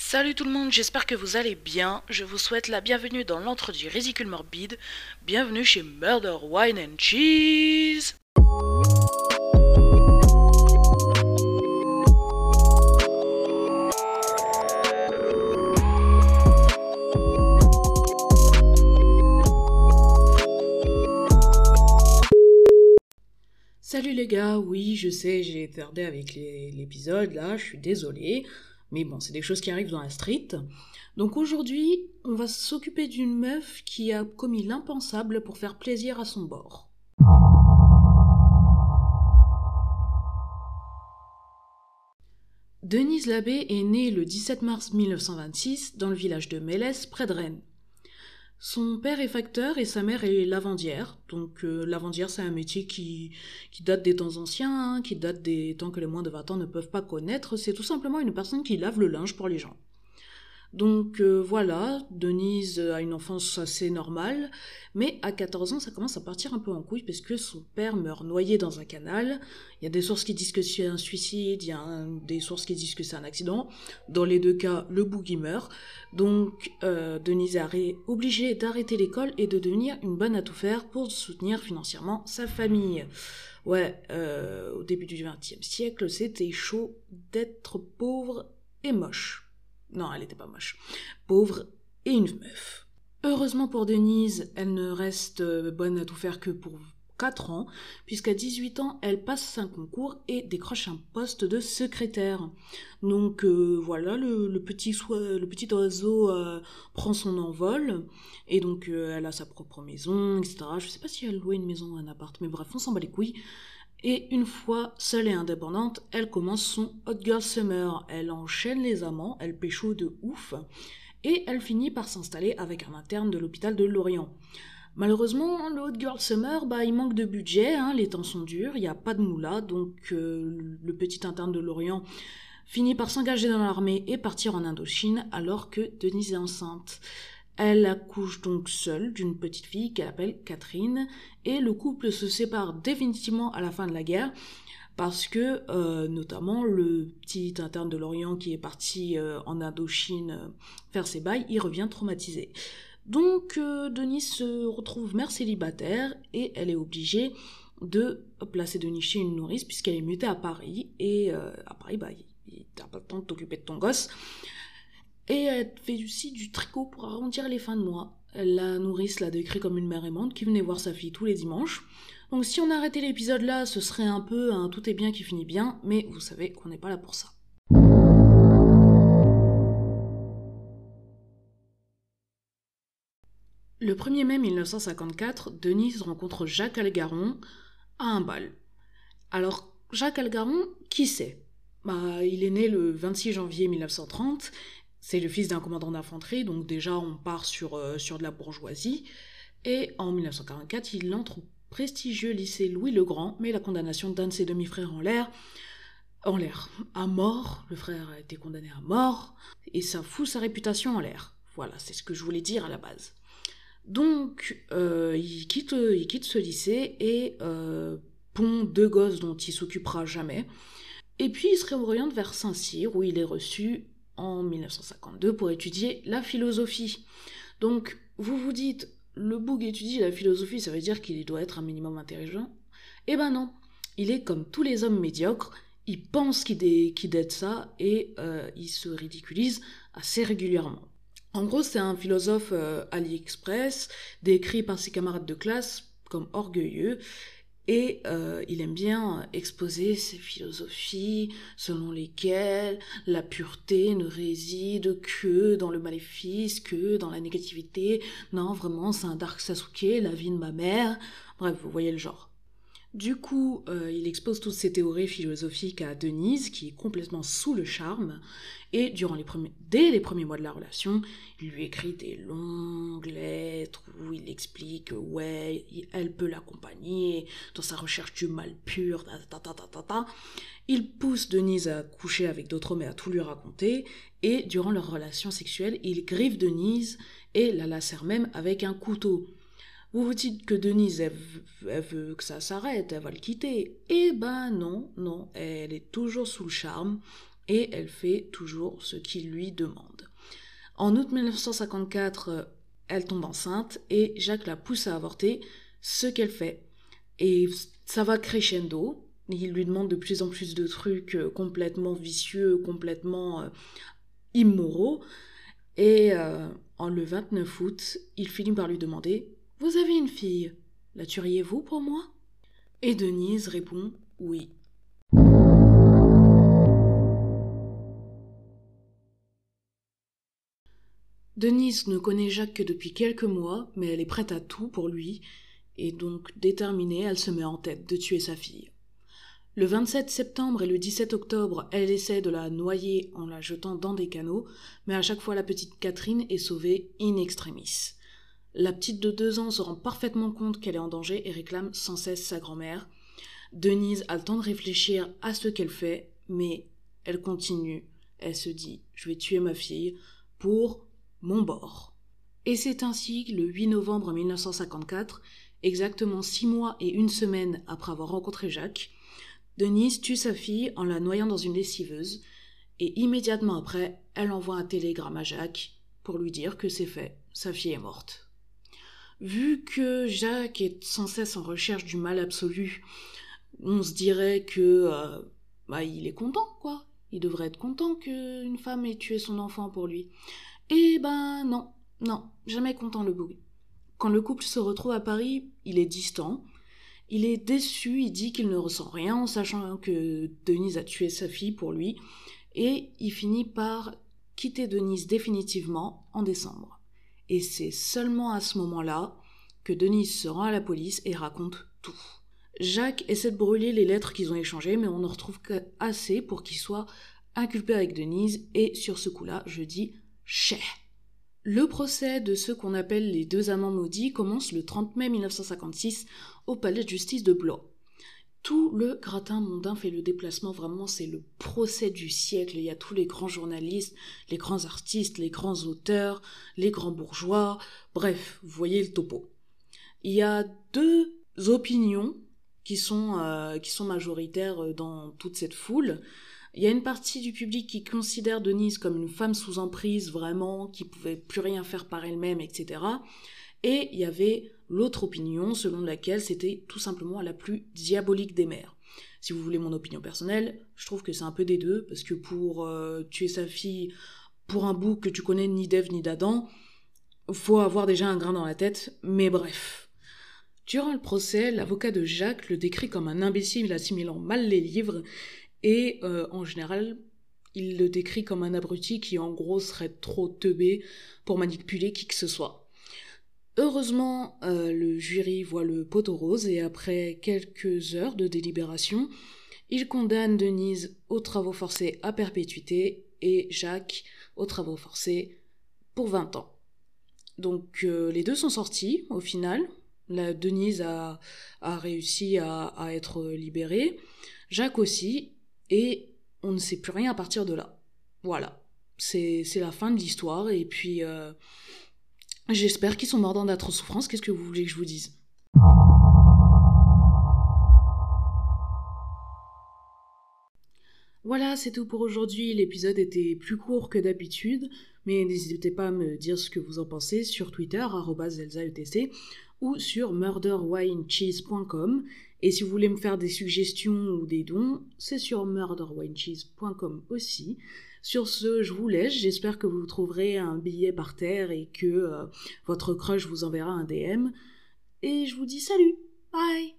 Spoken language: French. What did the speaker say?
Salut tout le monde, j'espère que vous allez bien. Je vous souhaite la bienvenue dans l'entre du Ridicule Morbide. Bienvenue chez Murder Wine and Cheese. Salut les gars, oui, je sais, j'ai tardé avec l'épisode là, je suis désolée. Mais bon, c'est des choses qui arrivent dans la street. Donc aujourd'hui, on va s'occuper d'une meuf qui a commis l'impensable pour faire plaisir à son bord. Denise Labbé est née le 17 mars 1926 dans le village de Mélès, près de Rennes. Son père est facteur et sa mère est lavandière. Donc euh, lavandière, c'est un métier qui, date des temps anciens, hein, qui date des temps que les moins de 20 ans ne peuvent pas connaître. C'est tout simplement une personne qui lave le linge pour les gens. Donc euh, voilà, Denise a une enfance assez normale, mais à 14 ans, ça commence à partir un peu en couille parce que son père meurt noyé dans un canal. Il y a des sources qui disent que c'est un suicide, il y a des sources qui disent que c'est un accident. Dans les deux cas, le boogie meurt. Donc euh, Denise est obligée d'arrêter l'école et de devenir une bonne à tout faire pour soutenir financièrement sa famille. Ouais, euh, au début du XXe siècle, c'était chaud d'être pauvre et moche. Non, elle était pas moche. Pauvre et une meuf. Heureusement pour Denise, elle ne reste euh, bonne à tout faire que pour 4 ans, puisqu'à 18 ans, elle passe un concours et décroche un poste de secrétaire. Donc euh, voilà, le, petit, le petit oiseau euh, prend son envol, et donc elle a sa propre maison, etc. Je sais pas si elle louait une maison ou un appart, mais bref, on s'en bat les couilles. Et une fois seule et indépendante, elle commence son Hot Girl Summer. Elle enchaîne les amants, elle pécho de ouf, et elle finit par s'installer avec un interne de l'hôpital de Lorient. Malheureusement, le Hot Girl Summer, bah, il manque de budget, hein, les temps sont durs, il n'y a pas de moula, donc euh, le petit interne de Lorient finit par s'engager dans l'armée et partir en Indochine alors que Denise est enceinte. Elle accouche donc seule d'une petite fille qu'elle appelle Catherine et le couple se sépare définitivement à la fin de la guerre parce que euh, notamment le petit interne de l'Orient qui est parti euh, en Indochine euh, faire ses bails, il revient traumatisé. Donc Denise se retrouve mère célibataire et elle est obligée de placer Denise chez une nourrice puisqu'elle est mutée à Paris et à Paris bah t'as pas le temps de t'occuper de ton gosse et elle fait aussi du tricot pour arrondir les fins de mois. La nourrice la décrit comme une mère aimante qui venait voir sa fille tous les dimanches. Donc si on arrêtait l'épisode là, ce serait un peu un tout est bien qui finit bien, mais vous savez qu'on n'est pas là pour ça. Le 1er mai 1954, Denise rencontre Jacques Algaron à un bal. Alors, Jacques Algaron, qui c'est? Bah, Il est né le 26 janvier 1930, c'est le fils d'un commandant d'infanterie, donc déjà on part sur, euh, sur de la bourgeoisie, et en 1944, il entre au prestigieux lycée Louis-le-Grand, mais la condamnation d'un de ses demi-frères en l'air, en l'air, à mort, le frère a été condamné à mort, et ça fout sa réputation en l'air. Voilà, c'est ce que je voulais dire à la base. Donc, euh, il, quitte, il quitte ce lycée et euh, pond deux gosses dont il s'occupera jamais. Et puis, il se réoriente vers Saint-Cyr, où il est reçu en 1952 pour étudier la philosophie. Donc, vous vous dites, le boug étudie la philosophie, ça veut dire qu'il doit être un minimum intelligent Eh ben non, il est comme tous les hommes médiocres, il pense qu'il dé- d'être ça et euh, il se ridiculise assez régulièrement. En gros, c'est un philosophe euh, AliExpress, décrit par ses camarades de classe comme orgueilleux, et euh, il aime bien exposer ses philosophies selon lesquelles la pureté ne réside que dans le maléfice, que dans la négativité. Non, vraiment, c'est un Dark Sasuke, la vie de ma mère. Bref, vous voyez le genre. Du coup, euh, il expose toutes ces théories philosophiques à Denise, qui est complètement sous le charme, et durant les premiers, dès les premiers mois de la relation, il lui écrit des longues lettres explique que ouais, elle peut l'accompagner dans sa recherche du mal pur, ta ta ta. Il pousse Denise à coucher avec d'autres hommes et à tout lui raconter, et durant leur relation sexuelle, il griffe Denise et la lacère même avec un couteau. Vous vous dites que Denise, elle, elle veut que ça s'arrête, elle va le quitter. Eh ben non, non, elle est toujours sous le charme. et elle fait toujours ce qu'il lui demande. En août 1954, elle tombe enceinte et Jacques la pousse à avorter, ce qu'elle fait. Et ça va crescendo. Il lui demande de plus en plus de trucs euh, complètement vicieux, complètement euh, immoraux. Et euh, en le 29 août, il finit par lui demander Vous avez une fille? La tueriez-vous pour moi? Et Denise répond Oui. Denise ne connaît Jacques que depuis quelques mois, mais elle est prête à tout pour lui, et donc déterminée, elle se met en tête de tuer sa fille. Le 27 septembre et le 17 octobre, elle essaie de la noyer en la jetant dans des canaux, mais à chaque fois la petite Catherine est sauvée in extremis. La petite de deux ans se rend parfaitement compte qu'elle est en danger et réclame sans cesse sa grand-mère. Denise a le temps de réfléchir à ce qu'elle fait, mais elle continue. Elle se dit Je vais tuer ma fille pour mon bord. Et c'est ainsi que le 8 novembre 1954, exactement six mois et une semaine après avoir rencontré Jacques, Denise tue sa fille en la noyant dans une lessiveuse, et immédiatement après, elle envoie un télégramme à Jacques pour lui dire que c'est fait, sa fille est morte. Vu que Jacques est sans cesse en recherche du mal absolu, on se dirait que euh, bah, il est content, quoi. Il devrait être content qu'une femme ait tué son enfant pour lui. Eh ben non, non, jamais content le boug. Quand le couple se retrouve à Paris, il est distant, il est déçu, il dit qu'il ne ressent rien en sachant que Denise a tué sa fille pour lui, et il finit par quitter Denise définitivement en décembre. Et c'est seulement à ce moment-là que Denise se rend à la police et raconte tout. Jacques essaie de brûler les lettres qu'ils ont échangées, mais on ne retrouve qu'assez pour qu'il soit inculpé avec Denise, et sur ce coup-là, je dis Le procès de ceux qu'on appelle les deux amants maudits commence le 30 mai 1956 au palais de justice de Blois. Tout le gratin mondain fait le déplacement, vraiment c'est le procès du siècle. Il y a tous les grands journalistes, les grands artistes, les grands auteurs, les grands bourgeois, bref, vous voyez le topo. Il y a deux opinions qui sont, euh, qui sont majoritaires dans toute cette foule. Il y a une partie du public qui considère Denise comme une femme sous emprise, vraiment, qui pouvait plus rien faire par elle-même, etc. Et il y avait l'autre opinion selon laquelle c'était tout simplement la plus diabolique des mères. Si vous voulez mon opinion personnelle, je trouve que c'est un peu des deux, parce que pour euh, tuer sa fille pour un bout que tu connais ni d'Ève ni d'Adam, faut avoir déjà un grain dans la tête, mais bref. Durant le procès, l'avocat de Jacques le décrit comme un imbécile assimilant mal les livres et euh, en général, il le décrit comme un abruti qui en gros serait trop teubé pour manipuler qui que ce soit. Heureusement, euh, le jury voit le poteau rose et après quelques heures de délibération, il condamne Denise aux travaux forcés à perpétuité et Jacques aux travaux forcés pour 20 ans. Donc euh, les deux sont sortis au final. La Denise a, réussi à, à être libérée. Jacques aussi, et on ne sait plus rien à partir de là. Voilà, c'est la fin de l'histoire, et puis euh, j'espère qu'ils sont morts dans d'atroces souffrances, qu'est-ce que vous voulez que je vous dise? Voilà, c'est tout pour aujourd'hui. L'épisode était plus court que d'habitude, mais n'hésitez pas à me dire ce que vous en pensez sur Twitter, ElsaETC, ou sur murderwinecheese.com. Et si vous voulez me faire des suggestions ou des dons, c'est sur murderwinecheese.com aussi. Sur ce, je vous laisse. J'espère que vous trouverez un billet par terre et que euh, votre crush vous enverra un DM. Et je vous dis salut. Bye